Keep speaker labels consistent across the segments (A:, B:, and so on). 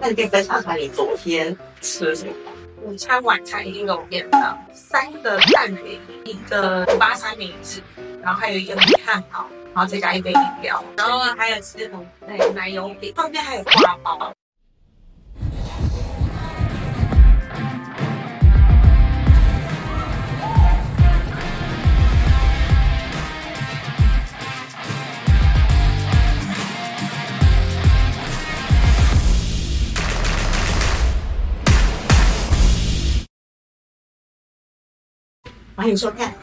A: 那你可以分享一下你昨天吃了什么？
B: 午餐、晚餐已经有面了，三个蛋饼，一个八三明治，然后还有一个米汉堡，然后再加一杯饮料，然后还有吃红奶奶油饼，旁边还有花包。
A: 欢迎收看《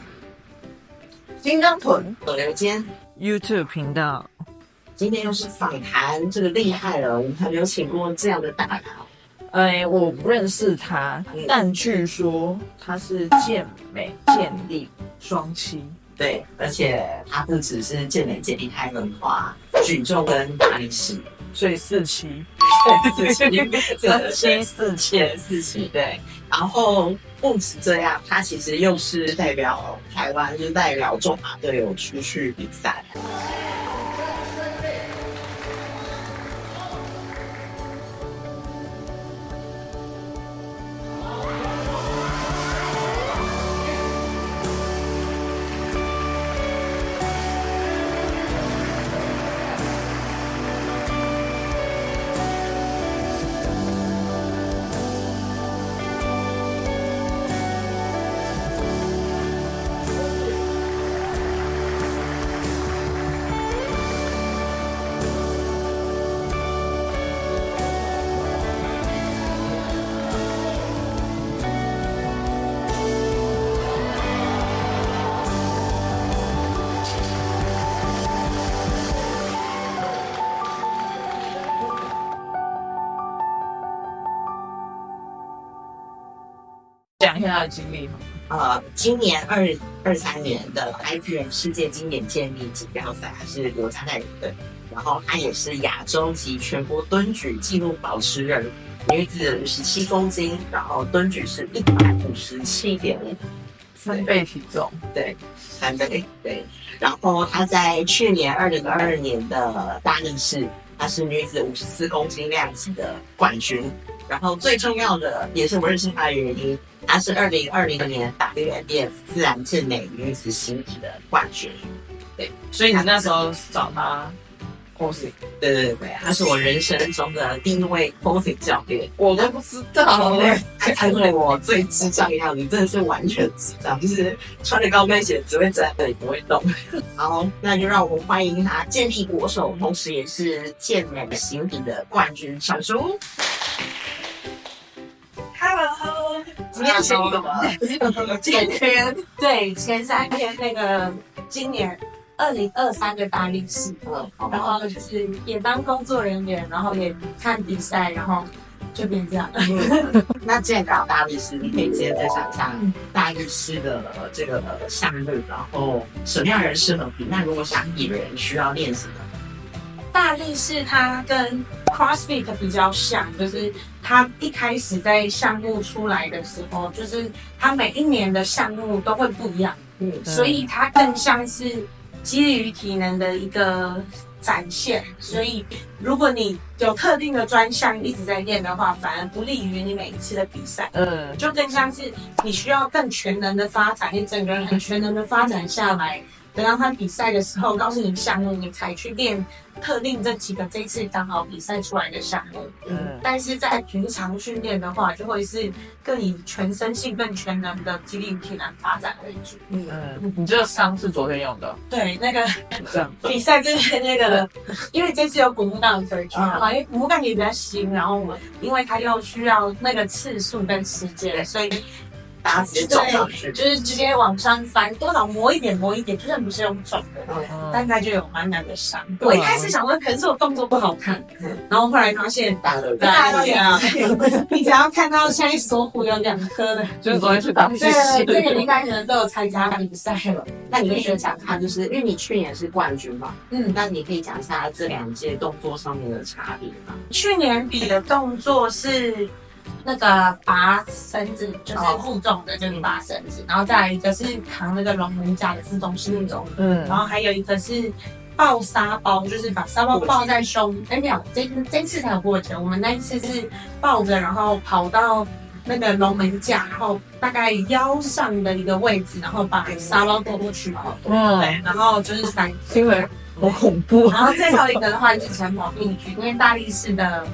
C: 金刚臀
A: 左流间》
C: ，YouTube 频道，
A: 今天又是访谈，这个厉害了，我们还没有请过这样的大咖。
C: 哎，我不认识他，但据说他是健美健力双栖，
A: 对，而且他不只是健美健力，还能跨举重跟大力士，
C: 所以四期，
A: 四期，
C: 三期四期，
A: 四期，对。然后不止这样，他其实又是代表台湾，就是代表中华队有出去比赛。
C: 经历吗。
A: 呃，今年二二三年的 IPM 世界经典健力锦标赛，还是刘家代表队，然后他也是亚洲及全国蹲举纪录保持人，女子五十七公斤，然后蹲举是一百五十七点五，
C: 三倍体重，
A: 对，三倍，对。然后她在去年二零二二年的大力士，她是女子五十四公斤量级的冠军。然后最重要的也是我认识她的原因，她是二零二零年 WNBF 自然健美女子新体的冠军。对，
C: 所以你那时候找他 posing，
A: 对对对，她是我人生中的第一位 posing 教练。
C: 我都不知道
A: 他看过我最智障的样子，真的是完全智障，就是穿着高跟鞋只会站那里不会动。好，那就让我们欢迎他健力国手，同时也是健美形体的冠军小叔。是你的吗？
B: 今天对前三天那个今年二零二三的大力士，
A: 嗯，
B: 然。后就是也当工作人员，然后也看比赛，然后就变这样。
A: 那既然讲大力士，你可以直接再讲一下大力士的这个项目，然后什么样人适合比？那如果想比的人需要练什么？
B: 大力士它跟 CrossFit 比较像，就是它一开始在项目出来的时候，就是它每一年的项目都会不一样，
A: 嗯
B: 所以它更像是基于体能的一个展现。所以如果你有特定的专项一直在练的话，反而不利于你每一次的比赛。
C: 嗯，
B: 就更像是你需要更全能的发展，你整个人很全能的发展下来，等到他比赛的时候，告诉你项目，你才去练特定这几个这次刚好比赛出来的项目。
C: 嗯。
B: 但是在平常训练的话，就会是更以全身性、更全能的肌力体能发展为主。
A: 嗯，
C: 嗯，你这个伤是昨天用的，
B: 对，那个 比赛就是那个，因为这次有古木杠推举
A: 嗯。
B: 嘛，因为古墓杠也比较新，然后我因为它又需要那个次数跟时间，所以
A: 大家直接撞上去。
B: 就是直接往上翻，多少磨一点磨一点，就算不是用撞的，
C: 嗯
B: 大概就有满满的伤。
C: 对啊
B: 我一开始想说，可能是我动作不好看，然后后来发现。
A: 大家都
B: 大家都一样，你只要看到像一锁骨有两颗的，
C: 就是昨天去打比
B: 对
C: 赛，
B: 这个礼拜可能都有参加比赛了。
A: 那你可以学讲看，就是因为你去年是冠军嘛，
B: 嗯，
A: 那你可以讲一下这两届动作上面的差别吗？
B: 去年比的动作是那个拔绳子，就是负重的，就是拔绳子，然后再来一个是扛那个龙门架的负重是那种，
C: 嗯
B: 然后还有一个是抱沙包，就是把沙包抱在胸。哎，没有，这这次才有过节。我们那一次是抱着，然后跑到那个龙门架，然后大概腰上的一个位置，然后把沙包拖过去。
C: 嗯，
B: 对，然后就是三，
C: 因为好恐怖。
B: 然后最后一个的话就是城堡定居，因为大力士的。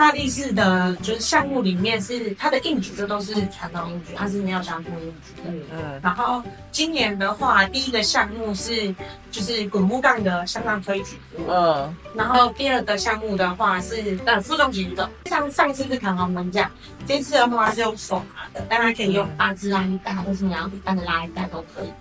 B: 大力士的，就是项目里面是它的硬举就都是传统硬举，它是没有相扑硬举的。嗯嗯。然后今年的话，第一个项目是就是滚木杠的向上推举。嗯。然后第二个项目的话是呃负重举走，像上次是扛龙门架，这次的话是用手拿的，但它可以用八字拉力带，或是你要一般的拉力带都可以。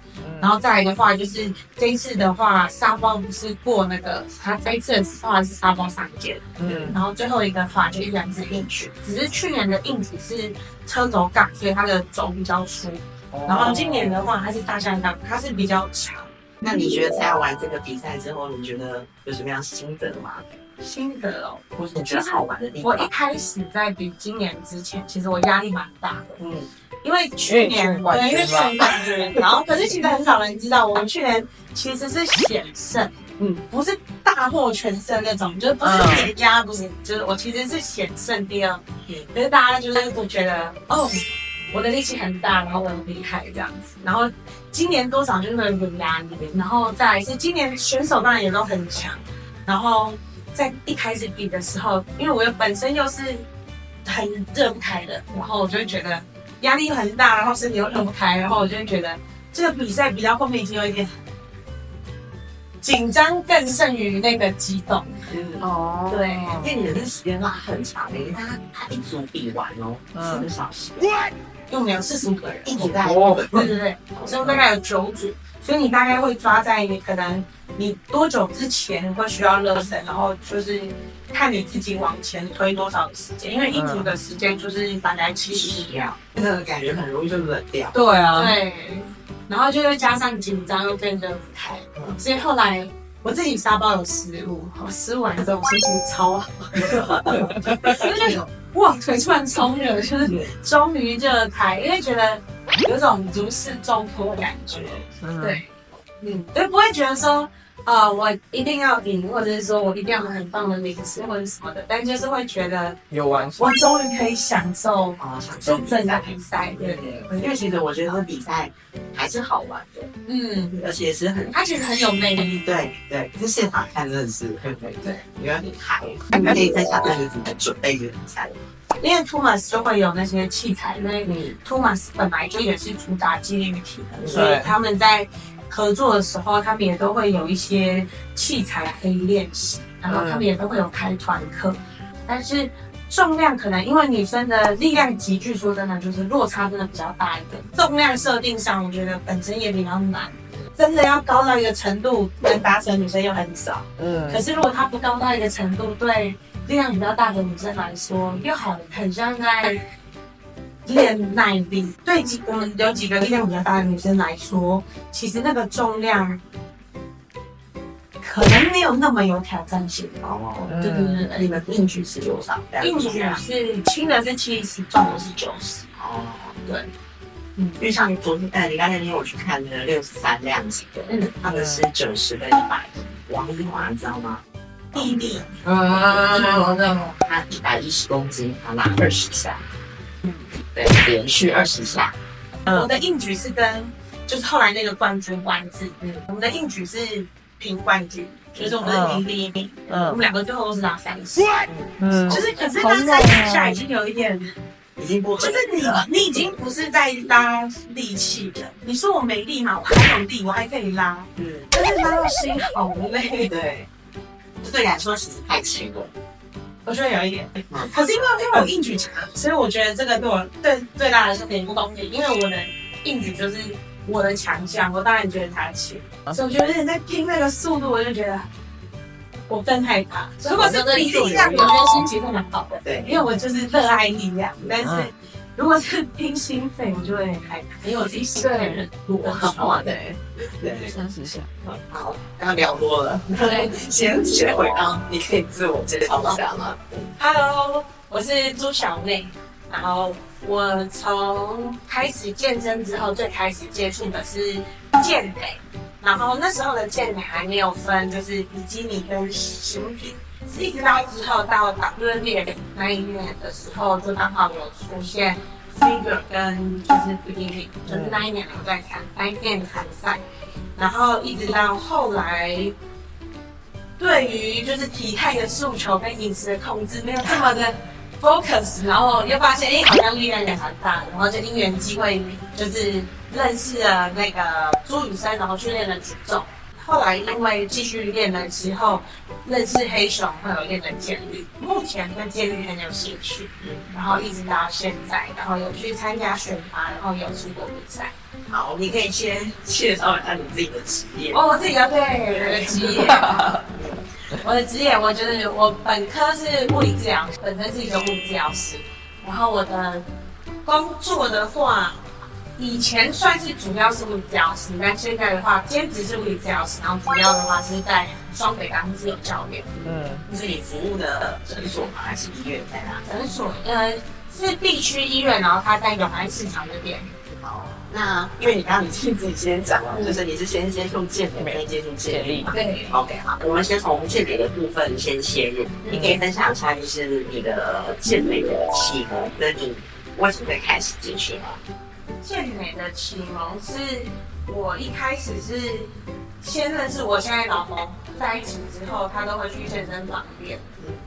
B: 然后再来的话，就是这一次的话，沙包不是过那个，它这一次的话是沙包上件，嗯，然后最后一个话就依然是硬举，只是去年的硬举是车轴杠，所以它的轴比较粗，然后今年的话它是大象杠，它是比较长。
A: 那你觉得参加完这个比赛之后，你觉得有什么样心得吗？
B: 心得哦，
A: 或是你觉得好玩的地方？
B: 我一开始在比今年之前，其实我压力蛮大的，嗯。因为去年对，因为去年冠军，然后可是其实很少人知道，我们去年其实是险胜，嗯，不是大获全胜那种，就是不是碾压，不是，就是我其实是险胜第二，嗯，可是大家就是都觉得哦，我的力气很大，然后我很厉害这样子，然后今年多少就是有压力，然后再来是今年选手当然也都很强，然后在一开始比的时候，因为我又本身又是很热不开的，然后我就会觉得。压力很大，然后身体又动不开，然后我就会觉得这个比赛比较后面已经有一点紧张，更胜于那个激动。嗯。哦，对，
A: 因为你的时间拉很长，你看他他一组比完哦，四个小时，
B: 因为我们有四十五个人，
A: 一组大概
B: 对对对，所以大概有九组，所以你大概会抓在你可能你多久之前会需要热身，然后就是。看你自己往前推多少的时间，因为一组的时间就是大概七十秒，
A: 那个感觉很容易就冷掉。
C: 对啊，
B: 对，然后就会加上紧张又跟着不开，所以后来我自己沙包有失误，我失误完之后我心情超好，就是哇腿突然超热，就是终于热开，因为觉得有种如释重负的感觉，对，嗯，就不会觉得说。啊，我一定要赢，或者是说我一定要很棒的名次或者什么的，但就是会觉得
C: 有完
B: 我终于可以享受啊，享受这个比赛，对对。
A: 因为其实我觉得比赛还是好玩的，嗯，而且是很，
B: 它其实很有魅力，
A: 对对。是现场看真的是，对对对，因为你嗨，你可以在下段日子准备这个比赛。
B: 因为 Thomas 就会有那些器材，因为 Thomas 本来就也是主打激励体的，所以他们在。合作的时候，他们也都会有一些器材可以练习，然后他们也都会有开团课。但是重量可能因为女生的力量集聚说真的就是落差真的比较大一点。重量设定上，我觉得本身也比较难，真的要高到一个程度能达成，女生又很少。嗯。可是如果她不高到一个程度，对力量比较大的女生来说，又好很像在。练耐力，对几我们有几个力量比较大的女生来说，其实那个重量可能没有那么有挑战性。哦，对对对，你们硬举是多少？硬举是轻的是七十，重的是九十。哦，对，
A: 嗯，因为像昨天，呃，你刚才那天我去看那个六十三量级的，嗯，他们是九十跟一百，王一华，你知道吗？
B: 弟弟，
A: 嗯，他一百一十公斤，他拿二十下。对，连续二十下。
B: 我的硬举是跟就是后来那个冠军丸子，嗯，我们的硬举是平冠军，就是我们的平第一名。嗯，我们两个最后都是拿三十。嗯，就是可是那三十下已经有一点，
A: 已经不
B: 就是你你已经不是在拉力气了。你说我没力嘛？我还有力，我还可以拉。嗯，但是拉到心好累。
A: 对，对你来说其实太轻了。
B: 我觉得有一点，可是因为因为我硬举强，所以我觉得这个对我对最大的是点不公平，因为我的硬举就是我的强项，我当然觉得他轻，所以我觉得有点在拼那个速度，我就觉得我更害怕。如果是比力量，我觉得心情会蛮好的，对，因为我就是热爱力量，但是。如果是拼心肺，我就会害怕，因为我自己心肺人多
A: 好对对，三十下。好，刚刚聊多了，对，先先回到，你可以自我介绍一下吗
B: ？Hello，我是朱小妹，然后我从开始健身之后，最开始接触的是健美，然后那时候的健美还没有分，就是比基尼跟形体，是一直到之后到 WNBA 那一年的时候，就刚好有出现 figure 跟就是比基尼，就是那一年我在参那一届参赛，然后一直到后来。对于就是体态的诉求跟饮食的控制没有这么的 focus，然后又发现哎好像力量也蛮大，然后就因缘机会就是认识了那个朱雨生，然后去练了举重。后来因为继续练了之后，认识黑熊，会有练的建立。目前对健力很有兴趣，然后一直到现在，然后有去参加选拔，然后有出国比赛。
A: 好，你可以先介绍一下你自己的职业。
B: 哦，我自己的对我的职业，我的职业，我觉得我本科是物理治疗，本身是一个物理治疗师。然后我的工作的话，以前算是主要是物理治疗师，但现在的话兼职是物理治疗师，然后主要的话是在双北当自由教练。
C: 嗯，
A: 就是你服务的诊所吗？还是医院在哪？
B: 诊所呃是地区医院，然后它在永安市场那边。
A: 好，那因为你刚刚你自己先讲了，就是你是先接触健美，再接触健力嘛。
B: 对
A: ，OK，好，我们先从健美的部分先切入。你可以分享一下，就是你的健美的启蒙，跟你为什么会开始进去吗？
B: 健美的启蒙是我一开始是先认识我现在老公在一起之后，他都会去健身房练，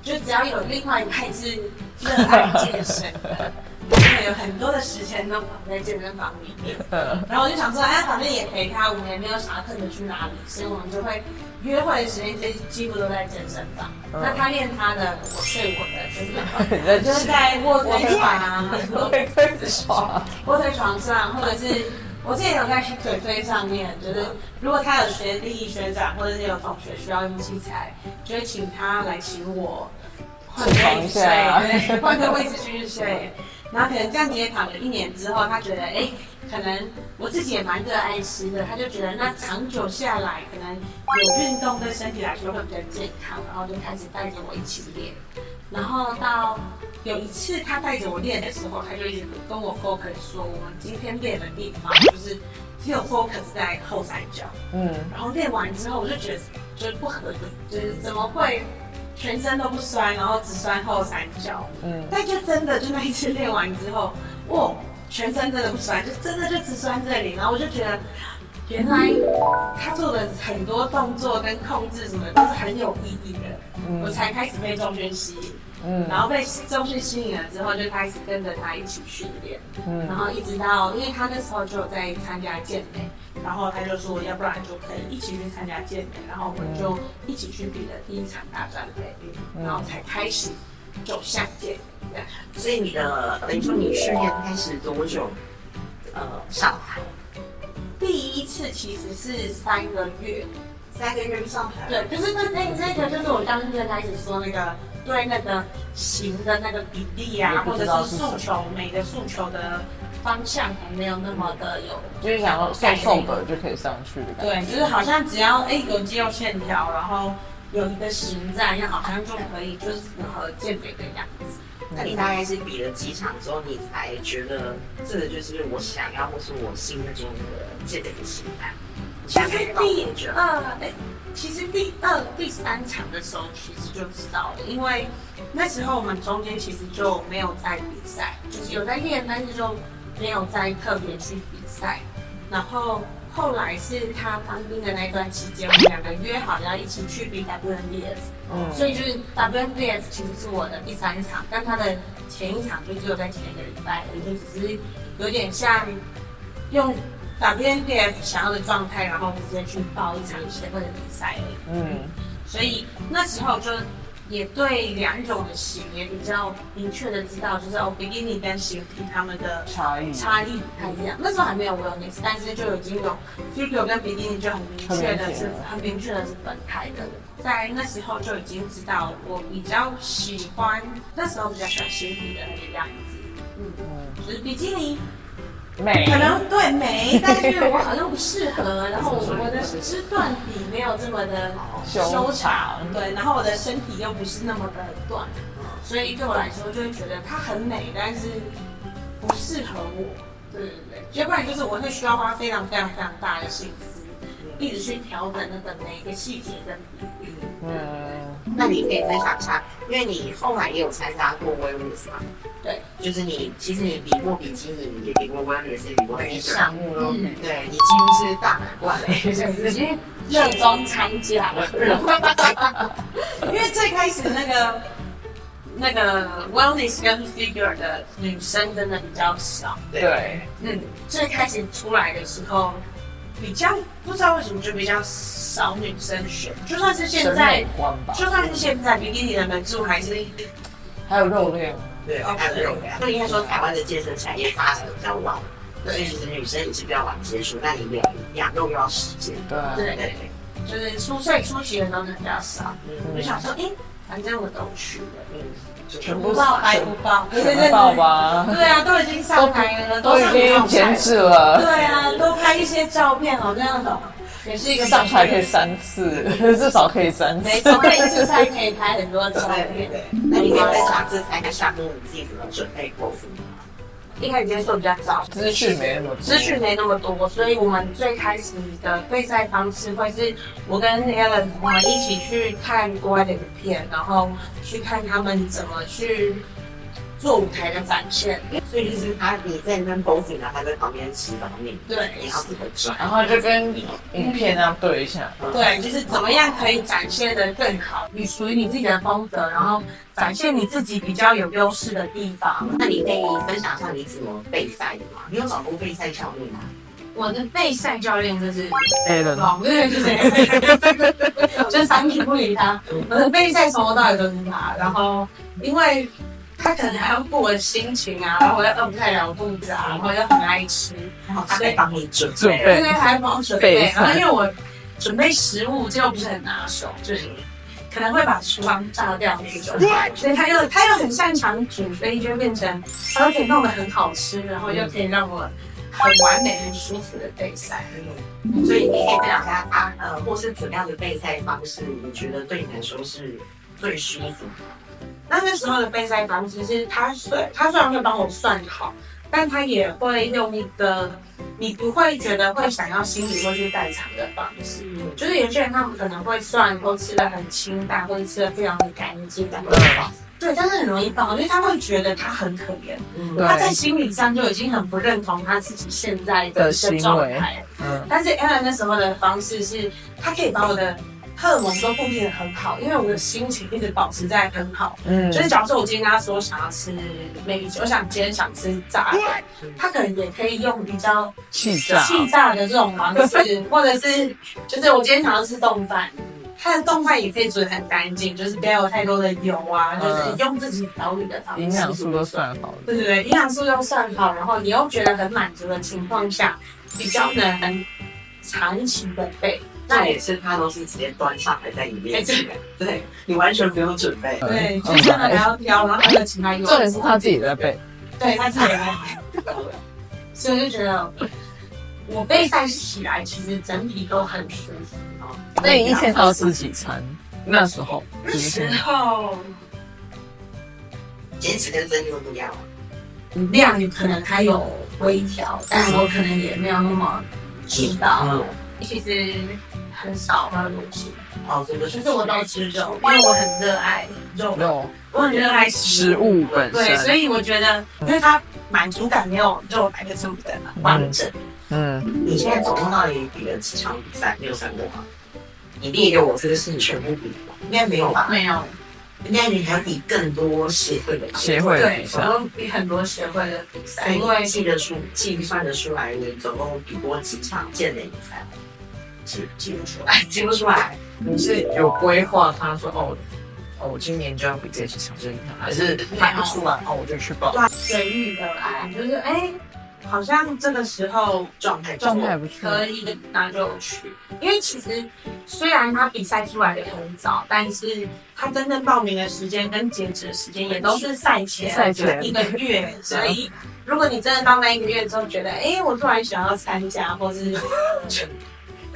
B: 就只要有另外一派是热爱健身的，的有很多的时间都跑在健身房里面。然后我就想说，哎，反正也陪他，我们也没有想要特别去哪里，所以我们就会约会的时间几几乎都在健身房。那他练他的，我睡我的，就是就是在卧推床啊，
C: 卧推床。
B: 卧推床上，或者是我之前有在腿推上面，就是如果他有学弟学长或者是有同学需要用器材，就会请他来请我换个位置睡，对，换个位置继续睡。然后可能这样子也躺了一年之后，他觉得哎，可能我自己也蛮热爱吃的，他就觉得那长久下来，可能有运动对身体来说会比较健康，然后就开始带着我一起练。然后到有一次他带着我练的时候，他就一直跟我 focus 说，我们今天练的地方就是只有 focus 在后三角。
C: 嗯，
B: 然后练完之后，我就觉得就是不合理，就是怎么会全身都不酸，然后只酸后三角？
C: 嗯，
B: 但就真的就那一次练完之后，哇，全身真的不酸，就真的就只酸这里，然后我就觉得。原来他做的很多动作跟控制什么都是很有意义的，嗯我才开始被重训吸引。
C: 嗯。
B: 然后被重训吸引了之后，就开始跟着他一起训练，
C: 嗯。
B: 然后一直到，因为他那时候就有在参加健美，然后他就说，要不然就可以一起去参加健美，然后我们就一起去比了第一场大专杯，然后才开始走向健美。
A: 所以你的等于说你训练开始多久？呃，上台。
B: 第一次其实是三个月，
A: 三个月上台，
B: 对，可是那那那个就是我刚刚最开始说那个对那个形的那个比例啊，或者
C: 是
B: 是诉求美的诉求的方向还没有那么的有，
C: 就是想要瘦瘦的就可以上去的感觉。
B: 对，就是好像只要哎有肌肉线条，然后有一个型在，那好像就可以就是符合健美的样子。
A: 那你大概是比了几场之后，你才觉得这个就是我想要，或是我心目中的健美的形态？
B: 其实第？二，哎，其实第二、第三场的时候，其实就知道了，因为那时候我们中间其实就没有在比赛，就是有在练，但是就没有再特别去比赛。然后后来是他当兵的那段期间，我们两个约好要一起去比 WNBS，
C: 嗯
B: 所以就是 WNBS 其实是我的第三场，但他的前一场就只有在前一个礼拜，也就只是有点像用 WNBF 想要的状态，然后直接去报一场协会的比赛而已。
C: 嗯，
B: 所以那时候就也对两种的型也比较明确的知道，就是哦，比基尼跟形体他们的
C: 差异
B: 差异不太一样。那时候还没有 wellness，但是就已经有 figure 跟比基尼就很明确的是很明确的是分开的。在那时候就已经知道，我比较喜欢那时候比较喜欢形体的那个样子，嗯，就是比基尼
C: 美。
B: 可能对美，但是我好像不适合，然后我的肢段比没有这么的修长，对，然后我的身体又不是那么的短，所以对我来说就会觉得它很美，但是不适合我，对对对，要不然就是我会需要花非常非常非常大的心思，一直去调整那个每一个细节跟比例。
C: 嗯，
A: 那你可以分享一下，因为你后来也有参加过 wellness 嘛？
B: 对，
A: 就是你其实你比过比基尼，也比过 wellness，也比过 figure
C: 项目咯。
B: 嗯。
A: 对你几乎是大满贯嘞，
B: 已经热衷参加了，因为最开始那个那个 wellness 跟 figure 的女生真的比较少。
C: 对，
B: 嗯，最开始出来的时候，比较不知道为什么就比较少女生选，就算是现在就算是现在比基尼的门数还是
C: 还有肉类，
A: 对，还有肉量。就应该说台湾的健身产业发展的比较晚，所以其实女生也是比较晚接触，那你养养肉又要时间。
C: 对啊，
B: 对
A: 对，
B: 就是初岁初期的都是比较少。我就
A: 嗯
B: 想说，哎、反正我都去了，
A: 嗯，
C: 全部
B: 报还不报，对对
C: 全报吧，
B: 对啊，都已经上台了，
C: 都已
B: 上
C: 经减脂了，
B: 对啊，都拍一些照片哦，这样的也是一个
C: 上台可以三次，至少可以三次
B: 没。错，每一次才可以拍很多照片。
A: 对对对。那你可以分享这三个项目你自己怎么准备过？
B: 一开始接触比较早，
C: 资讯没那么多
B: 资讯没那么多，所以我们最开始的备赛方式会是我跟 Alan 我们一起去看国外的影片，然后去看他们怎么去做舞台的展现。
A: 所以就是他你在那边 posing 他在旁边指导你，
B: 对
A: 你要怎么转。
C: 然后就跟影片那样对一下，
B: 对，就是怎么样可以展现的更好，你属于你自己的风格，然后展现你自己比较有优势的地方。
A: 那你可以分享一下你怎么备赛的吗？你有找过备赛教练吗？
B: 我的备赛教练就是
C: Alan
B: 老对，就是 就是三天不理他。我的备赛从头到尾都是他，然后因为他可能还要顾我的心情啊，然后我又饿不太了肚子啊，然后又很爱吃，
A: 然后他可以帮你准
C: 准
A: 备。
B: 因为还要帮我准备，然后因为我准备食物这又不是很拿手，就是。可能会把厨房炸掉那种，所以他又他又很擅长煮，所以就变成他都可以弄得很好吃，然后又可以让我很完美、很舒服的备赛。
A: 嗯所以你可以分享一下他呃，或是怎么样的备赛方式，你觉得对你来说是最舒服的？
B: 那那时候的备赛方式是他虽他虽然会帮我算好，但他也会用一个你不会觉得会想要心里会去代偿的方式。就是有些人他们可能会算都吃的很清淡，或者吃的非常的干净，对，但是很容易爆，因为他会觉得他很可怜，
A: 嗯
B: 他在心理上就已经很不认同他自己现在的一个状态。
C: 嗯，
B: 但是 Aaron 那时候的方式是，他可以把我的荷尔蒙都固定的很好，因为我的心情一直保持在很好。
C: 嗯
B: 就是假如说我今天跟他说想要吃 maybe 我想今天想吃炸的，他可能也可以用比较
C: 气炸，
B: 气炸的这种方式，或者是就是我今天想要吃冻饭，他的冻饭也可以煮得很干净，就是不要有太多的油啊，就是用自己调理的方式。
C: 营养素都算好了，
B: 对对对，营养素都算好，然后你又觉得很满足的情况下，比较能长期的备。
A: 那也是他都是直接端上来在你面前，对你完全不用准备。
B: 对，就是真的还要挑，然后还有其他用。
C: 重点是他自己在背，
B: 对他自己在所以我就觉得我备赛起来，其实整体都很舒服。
C: 那你一天要吃几餐？那时候
B: 那时候
A: 坚持跟增又不一样。
B: 量可能还有微调，但我可能也没有那么知道。
A: 嗯，
B: 其实很少喝东西。
A: 好，这个
B: 就是我都吃肉，因为我很热爱肉，
C: 肉
B: 我很热爱
C: 食。物本
B: 对，所，以我觉得，因为它满足感没有肉来的这么的完整。
C: 嗯，
A: 你现在总共到底比了几场比赛？你有算过吗？你列给我这个是你全部比的吗？应该没有吧？
B: 没有，
A: 应该你还比更多协会的吧
C: 协会的
B: 对
C: 比，赛，
B: 我比很多协会的比赛，因为
A: 记得出计算得出来，你总共比过几场健美比赛吗？记记不出来，记不出来。
C: 你是有规划？他说哦，哦，我今年就要比这几场正还是排不出来？哦，我就去报。
B: 对随遇而安，就是哎，好像这个时候
A: 状态
C: 状态不错，
B: 可以，那就去。因为其实虽然他比赛出来的很早，但是他真正报名的时间跟截止的时间也都是赛前
C: 赛前
B: 一个月，所以如果你真的到那一个月之后觉得，哎，我突然想要参加，或是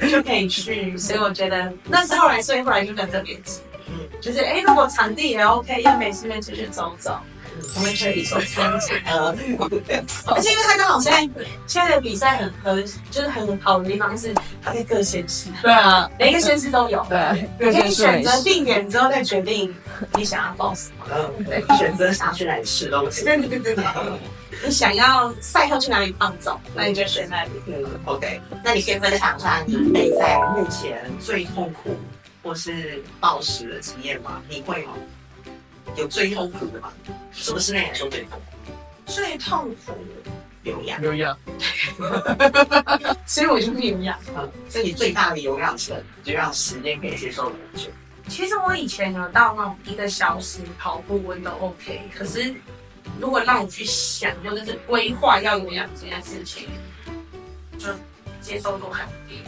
B: 就可以去。所以我觉得那时候来，所以后来就跟特别急。
A: 嗯
B: 就是哎，如果场地也 OK，要没事没出去走走，我们可以说三级。
A: 呃，
B: 而且因为他刚好现在现在的比赛很合，就是很好的地方是它在各县市，
C: 对啊，
B: 每一个县市都有。
C: 对，
B: 你可以选择定点之后再决定你想要报什么。
A: 选择想要去哪里吃东西。
B: 对对对对对，你想要赛后去哪里放纵，那你就选那里。
A: 嗯，OK，那你可以分享一下你备赛目前最痛苦或是暴食的经验吗？你会吗？有最痛苦的吗？什么是对你来说最痛苦？
B: 最痛苦，
A: 有氧，
C: 有氧，
B: 所以我就没有氧。
A: 嗯，所以你最大的有氧是就让时间可以接受久？
B: 其实我以前有到那种一个小时跑步我都 OK，可是如果让我去想或者是规划要怎样这件事情，就接受度很低。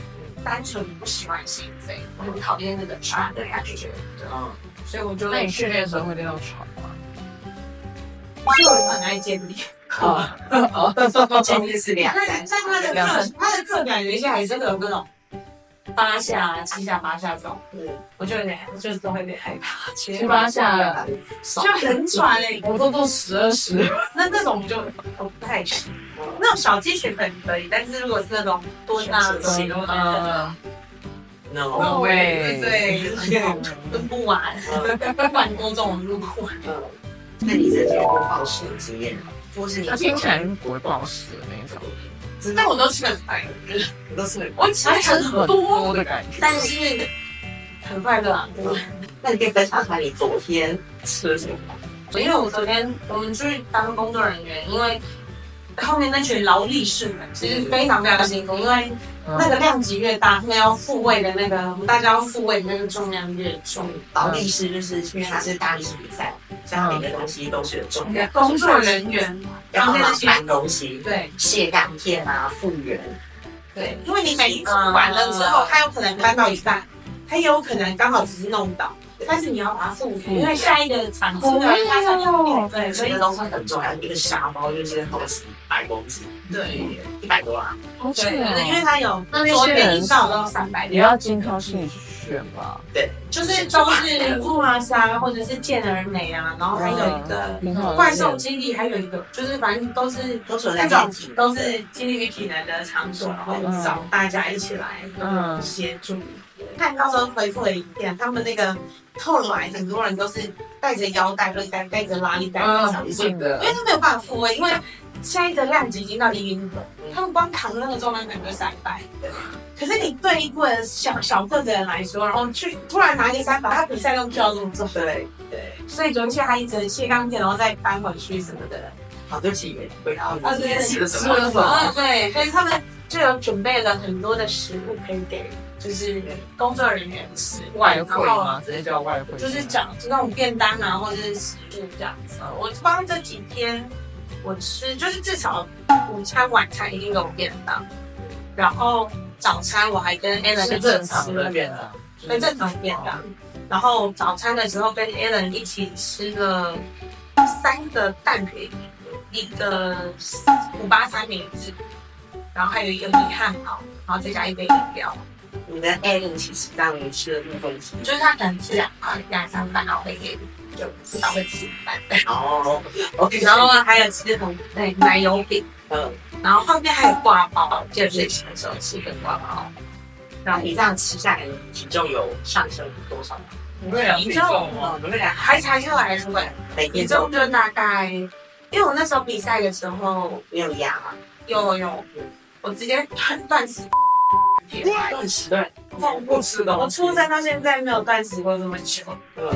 B: 单纯不喜欢心肺，我很讨厌那个喘的感觉，
A: 嗯，
B: 所以我就
C: 那你训练的时候会练到喘吗？
B: 所以我很爱健力。
C: 啊，
A: 建议是两
B: 但
A: 三
B: 但他的课，他的课感觉一下还真的有那种八下、七下、八下这种，
A: 嗯，
B: 我就有点，我就是都会有点害怕，
C: 七八下，
B: 就很喘哎、
C: 我都做十二十，
B: 那那种就我不太行。那种小肌群可能可以，但是如果是那种蹲 啊、
A: 全身
B: 什么的，
C: 嗯，，no，No way
B: 对对，蹲不完，不管多重路过。
A: 嗯，那你曾经有过暴食的经验吗？或是你
C: 他听起来不会暴食的那种，
B: 但我都吃很快，
A: 都是，
B: 我吃很
C: 很
B: 多，
C: 的感觉。
B: 但是很快乐啊，真的。
A: 那你可以分享一下你昨天吃什么？
B: 因为我昨天我们去当工作人员，因为后面那群劳力士们其实非常非常辛苦，因为那个量级越大，他们要复位的那个，我们大家要复位的那个重量越重。
A: 劳力士就是因为它是大力士比赛，所以它每个东西都是有重量。
B: 工作人员
A: 然后
B: 旁边那些
A: 拿搬东西，
B: 对
A: 卸钢片啊，复原，
B: 对，因为你每一次完了之后，他有可能搬到一半，他也有可能刚好只是弄倒，但是你要把它复原，因为下一个场次的他才能变。对，所以
A: 这个东西很重要。一个沙包就是好几百公斤，
B: 对
A: 一百多啊。
B: 对，因为它有
C: 那
B: 边
C: 些人
B: 一少到三百
C: 也要精挑细选吧。
A: 对，
B: 就是都是布拉莎或者是健儿美啊，然后还有一个怪兽基地，还有一个就是反正都是
A: 都是有
B: 那种
A: 在练体，
B: 都是激励与体能的场所，然后找大家一起来
C: 嗯
B: 协助。看到时候回复的影片，他们那个后来很多人都是带着腰带，或者带带着拉力带因为。他没有办法复位，因为现在的量级已经到低晕了，他们光扛那个重量可能就三百。可是你对一个小小个子的人来说，然后去突然拿一个三把，他比赛中就要这么做，
A: 对对。
B: 所以昨天还一直卸钢铁，然后再搬回去什么的。
A: 好，对不起，回到你
B: 啊对
A: 今天吃的什么？
C: 什么
B: 对，所以他们就有准备了很多的食物可以给，就是工作人员吃。
C: 外汇吗？直接叫外汇。
B: 就是讲就那种便当啊，或者是食物这样子。我光这几天我吃，就是至少午餐、晚餐一定有便当，然后早餐我还跟 Alan
C: 是
B: 一起
C: 正常
B: 吃了
C: 的便当。
B: 对正常便当。然后早餐的时候跟 Alan 一起吃了三个蛋饼，一个五八三明治，然后还有一个米汉堡，然后再加一杯饮料。
A: 你的 Allen 其实让你吃的部分是
B: 就是他可能吃两块两三饭，然后会给就至少会吃一半。
A: 哦，OK，
B: 然后还有吃红对奶油饼，
A: 嗯，
B: 然后后面还有挂包，记得睡前的时候吃一个挂包。
A: 然后你这样吃下来，你体重有上升多少吗？
C: 你会量体重
B: 还查下来出来，体
A: 每天
B: 重就大概，因为我那时候比赛的时候
A: 没有压嘛？
B: 有有，我直接断断食。
A: 断食对，
C: 不吃的
B: 我出生到现在没有断食过这么久，
A: 嗯，